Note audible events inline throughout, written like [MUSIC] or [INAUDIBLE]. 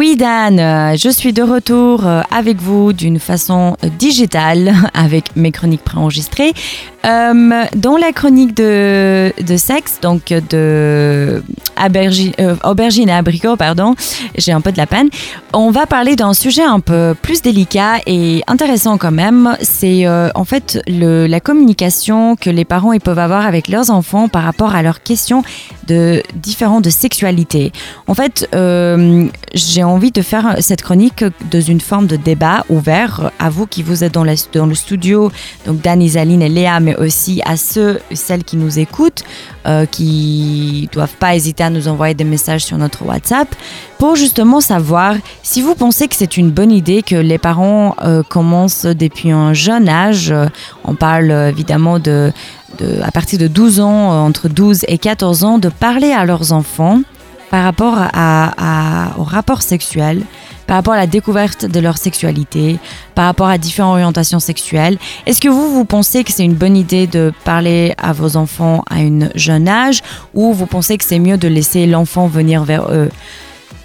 Oui Dan, euh, je suis de retour euh, avec vous d'une façon digitale [LAUGHS] avec mes chroniques préenregistrées. Euh, dans la chronique de, sexe, donc de aubergine, euh, et abricot, pardon, j'ai un peu de la peine, on va parler d'un sujet un peu plus délicat et intéressant quand même. C'est en fait la communication que les parents peuvent avoir avec leurs enfants par rapport à leurs questions de différentes de sexualité. En fait, j'ai envie de faire cette chronique dans une forme de débat ouvert à vous qui vous êtes dans, dans le studio, donc Dan, Isaline et Léa, mais aussi à ceux et celles qui nous écoutent, euh, qui doivent pas hésiter à nous envoyer des messages sur notre WhatsApp pour justement savoir si vous pensez que c'est une bonne idée que les parents euh, commencent depuis un jeune âge. on parle évidemment de, de- à partir de 12 ans, euh, entre 12 et 14 ans, de parler à leurs enfants par rapport à, à- au rapport sexuel, par rapport à la découverte de leur sexualité, par rapport à différentes orientations sexuelles. Est-ce que vous, vous pensez que c'est une bonne idée de parler à vos enfants à un jeune âge ou vous pensez que c'est mieux de laisser l'enfant venir vers eux?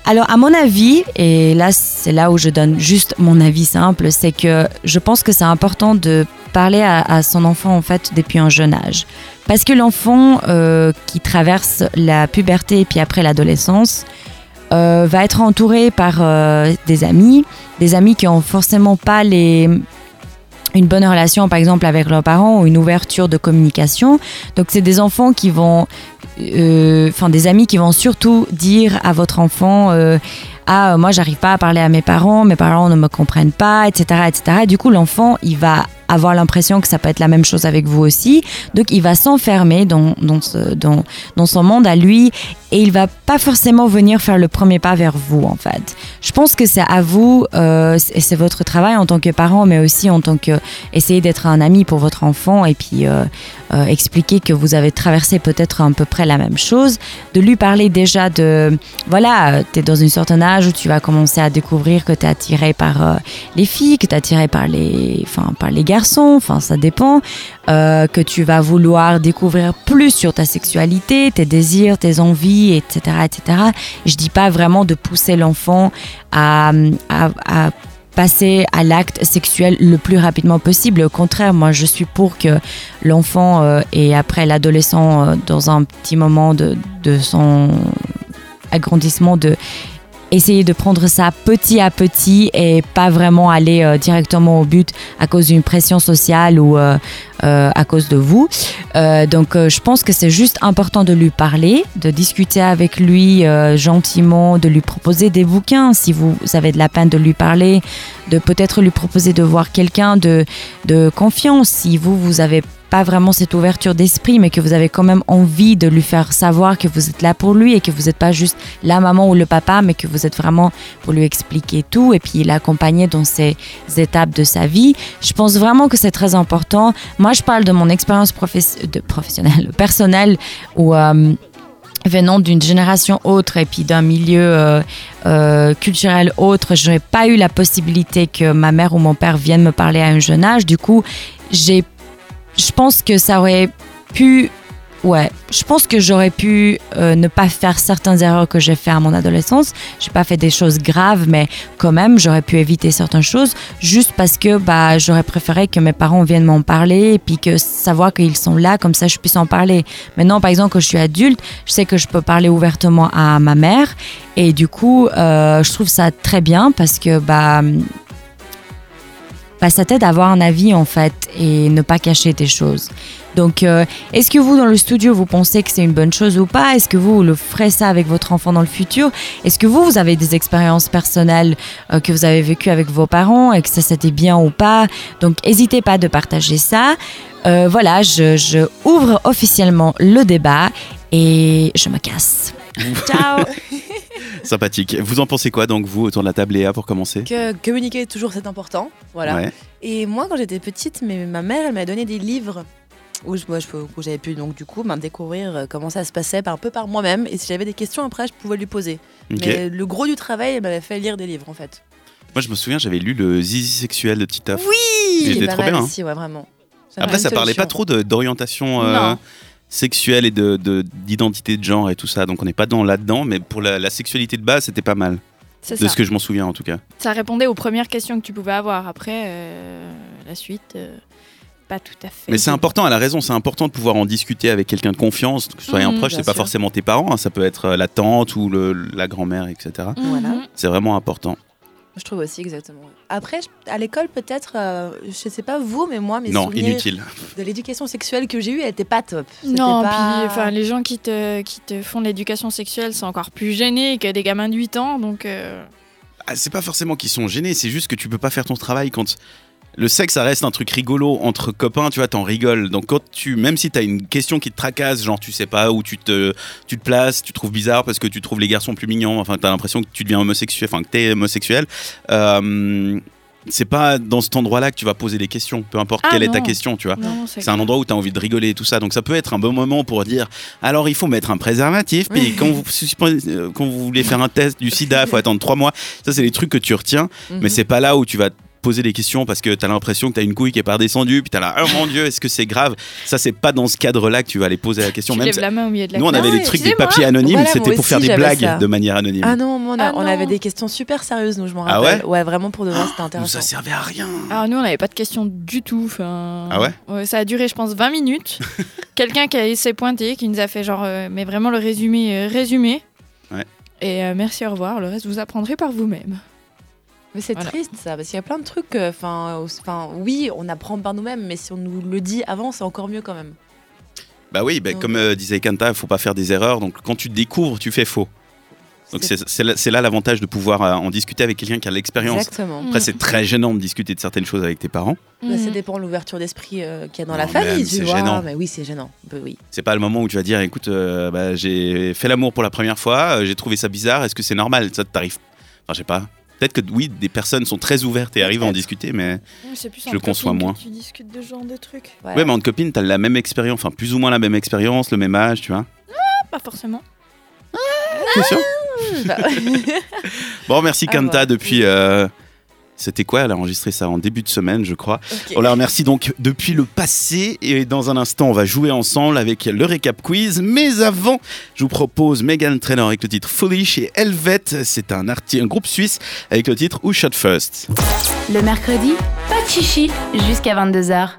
Alors, à mon avis, et là, c'est là où je donne juste mon avis simple, c'est que je pense que c'est important de parler à, son enfant, en fait, depuis un jeune âge. Parce que l'enfant euh, qui traverse la puberté et puis après l'adolescence euh, va être entouré par euh, des amis, des amis qui ont forcément pas les une bonne relation par exemple avec leurs parents ou une ouverture de communication. Donc c'est des enfants qui vont euh, enfin des amis qui vont surtout dire à votre enfant euh, ah moi j'arrive pas à parler à mes parents, mes parents ne me comprennent pas, etc. etc. Et du coup l'enfant il va avoir l'impression que ça peut être la même chose avec vous aussi, donc il va s'enfermer dans, dans, son monde à lui et il va pas forcément venir faire le premier pas vers vous en fait. Je pense que c'est à vous euh, c'est votre travail en tant que parent, mais aussi en tant que essayer d'être un ami pour votre enfant et puis euh, euh, expliquer que vous avez traversé peut-être à peu près la même chose, de lui parler déjà de voilà, tu es dans une certaine âge où tu vas commencer à découvrir que tu es attiré par euh, les filles, que tu es attiré par les, enfin, par les enfin ça dépend, euh, que tu vas vouloir découvrir plus sur ta sexualité, tes désirs, tes envies, etc. etc. Je dis pas vraiment de pousser l'enfant à, passer à l'acte sexuel le plus rapidement possible. Au contraire, moi, je suis pour que l'enfant euh, et après l'adolescent, euh, dans un petit moment de son agrandissement, de essayer de prendre ça petit à petit et pas vraiment aller euh, directement au but à cause d'une pression sociale ou euh, euh, à cause de vous. Donc je pense que c'est juste important de lui parler, de discuter avec lui gentiment, de lui proposer des bouquins si vous avez de la peine de lui parler, de peut-être lui proposer de voir quelqu'un de, de confiance si vous, vous avez pas vraiment cette ouverture d'esprit, mais que vous avez quand même envie de lui faire savoir que vous êtes là pour lui et que vous n'êtes pas juste la maman ou le papa, mais que vous êtes vraiment pour lui expliquer tout et puis l'accompagner dans ces étapes de sa vie. Je pense vraiment que c'est très important. Moi, je parle de mon expérience professionnelle, [LAUGHS] personnelle, où euh, venant d'une génération autre et puis d'un milieu euh, euh, culturel autre, je n'ai pas eu la possibilité que ma mère ou mon père viennent me parler à un jeune âge. Du coup, j'ai je pense que ça aurait pu. Ouais, je pense que j'aurais pu euh, ne pas faire certaines erreurs que j'ai fait à mon adolescence. J'ai pas fait des choses graves, mais quand même, j'aurais pu éviter certaines choses juste parce que bah, j'aurais préféré que mes parents viennent m'en parler et puis que savoir qu'ils sont là, comme ça je puisse en parler. Maintenant, par exemple, quand je suis adulte, je sais que je peux parler ouvertement à ma mère et du coup, euh, je trouve ça très bien parce que bah, bah, ça t'aide à avoir un avis en fait et ne pas cacher tes choses. Donc, euh, est-ce que vous dans le studio vous pensez que c'est une bonne chose ou pas? Est-ce que vous le ferez ça avec votre enfant dans le futur? Est-ce que vous vous avez des expériences personnelles euh, que vous avez vécues avec vos parents et que ça c'était bien ou pas? Donc, n'hésitez pas de partager ça. Euh, voilà, je, je ouvre officiellement le débat et je me casse. [LAUGHS] Ciao Sympathique. Vous en pensez quoi donc vous autour de la table Léa pour commencer? Que communiquer toujours c'est important. Voilà. Ouais. Et moi, quand j'étais petite, mais ma mère, elle m'a donné des livres où je- moi, je- où j'avais pu donc du coup ben, découvrir euh, comment ça se passait par- un peu par moi-même. Et si j'avais des questions après, je pouvais lui poser. Mais le gros du travail, elle m'avait fait lire des livres en fait. Moi je me souviens, j'avais lu le Zizi sexuel de Titeuf. Oui, Il était pas trop bien, hein. aussi, ouais, vraiment. Après, m'a ça parlait pas trop de- d'orientation euh. Sexuelle et de- de- d'identité de, genre et tout ça, donc on n'est pas dans là-dedans, mais pour la, la sexualité de base, c'était pas mal. C'est de ça. ce que je m'en souviens en tout cas. Ça répondait aux premières questions que tu pouvais avoir. Après, euh, la suite, euh, pas tout à fait. Mais c'est important, elle a raison, c'est important de pouvoir en discuter avec quelqu'un de confiance, que ce soit un Mhm, proche, c'est pas sûr. forcément tes parents, hein, ça peut être euh, la tante ou le- la grand-mère, etc. Mhm. Voilà. C'est vraiment important. Je trouve aussi exactement. Après, à l'école, peut-être, euh, je sais pas vous, mais moi, mes non, souvenirs inutile. de l'éducation sexuelle que j'ai eue, elle était pas top. Non, pas- puis enfin, les gens qui te, qui te font de l'éducation sexuelle sont encore plus gênés que des gamins de 8 ans. Donc, euh, Ah, c'est pas forcément qu'ils sont gênés, c'est juste que tu peux pas faire ton travail quand. Le sexe, ça reste un truc rigolo entre copains, tu vois, t'en rigoles. Donc quand tu, même si t'as une question qui te tracasse, genre tu sais pas où tu te, tu te places, tu trouves bizarre parce que tu trouves les garçons plus mignons, enfin t'as l'impression que tu deviens homosexuel, enfin que t'es homosexuel. euh, c'est pas dans cet endroit-là que tu vas poser des questions, peu importe Ah, quelle est ta question, tu vois. C'est un endroit où tu as envie de rigoler et tout ça. Donc ça peut être un bon moment pour dire alors il faut mettre un préservatif. Puis [LAUGHS] quand vous, euh, quand vous voulez faire un test du sida, il faut attendre trois mois. Ça, c'est les trucs que tu retiens. Mhm. Mais c'est pas là où tu vas poser des questions parce que tu as l'impression que tu as une couille qui est pas redescendue. Puis tu as là, oh mon Dieu, est-ce que c'est grave? Ça, c'est pas dans ce cadre-là que tu vas aller poser la question. tu Même lèves si- la main au milieu de la nous, on avait Ah des ouais, trucs, des papiers anonymes. Voilà, C'était pour faire des blagues ça. de manière anonyme. Ah non, moi, on, a- Ah on non. avait des questions super sérieuses, nous, je m'en Ah rappelle. ouais? Vraiment pour de vrai, c'était Nous, intéressant. ça servait à rien. Alors nous, on n'avait pas de questions du tout. Ah ouais? Ça a duré, je pense, 20 minutes. [LAUGHS] Quelqu'un qui s'est pointé, qui nous a fait genre, euh, mais vraiment le résumé, euh, résumé. Ouais. Et euh, merci, au revoir. Le reste, vous apprendrez par vous-même. Mais c'est Voilà. triste ça, parce qu'il y a plein de trucs. euh, Enfin, enfin, oui, on apprend par nous-mêmes, mais si on nous le dit avant, c'est encore mieux quand même. Bah oui, bah, Donc- comme euh, disait Kanta, il faut pas faire des erreurs. Donc quand tu découvres, tu fais faux. Donc c'est là, l'avantage de pouvoir euh, en discuter avec quelqu'un qui a l'expérience. Exactement. Après, c'est très gênant de discuter de certaines choses avec tes parents. Bah, ça Mhm. dépend de l'ouverture d'esprit euh, qu'il y a dans Non, la famille, c'est vois. gênant. Mais oui, c'est gênant. Bah oui. C'est pas le moment où tu vas dire, écoute, euh, bah, j'ai fait l'amour pour la première fois, euh, j'ai trouvé ça bizarre, est-ce que c'est normal? Ça t'arrive Enfin, je sais pas. Peut-être que oui, des personnes sont très ouvertes et arrivent à en discuter, mais plus je entre le conçois copines que moins. Tu discutes de ce genre de trucs. Ouais, mais en copine, t'as la même expérience, enfin plus ou moins la même expérience, le même âge, tu vois. Pas forcément. Sûr Bah, [LAUGHS] Bon, merci Ah, Kanta depuis. euh, C'était quoi Elle a enregistré ça en début de semaine, je crois. On la remercie donc depuis le passé et dans un instant on va jouer ensemble avec le récap quiz. Mais avant, je vous propose Megan Trainor avec le titre Foolish et Helvet, c'est un, arti- un groupe suisse avec le titre Who Shot First? Le mercredi, pas de chichi jusqu'à 22h.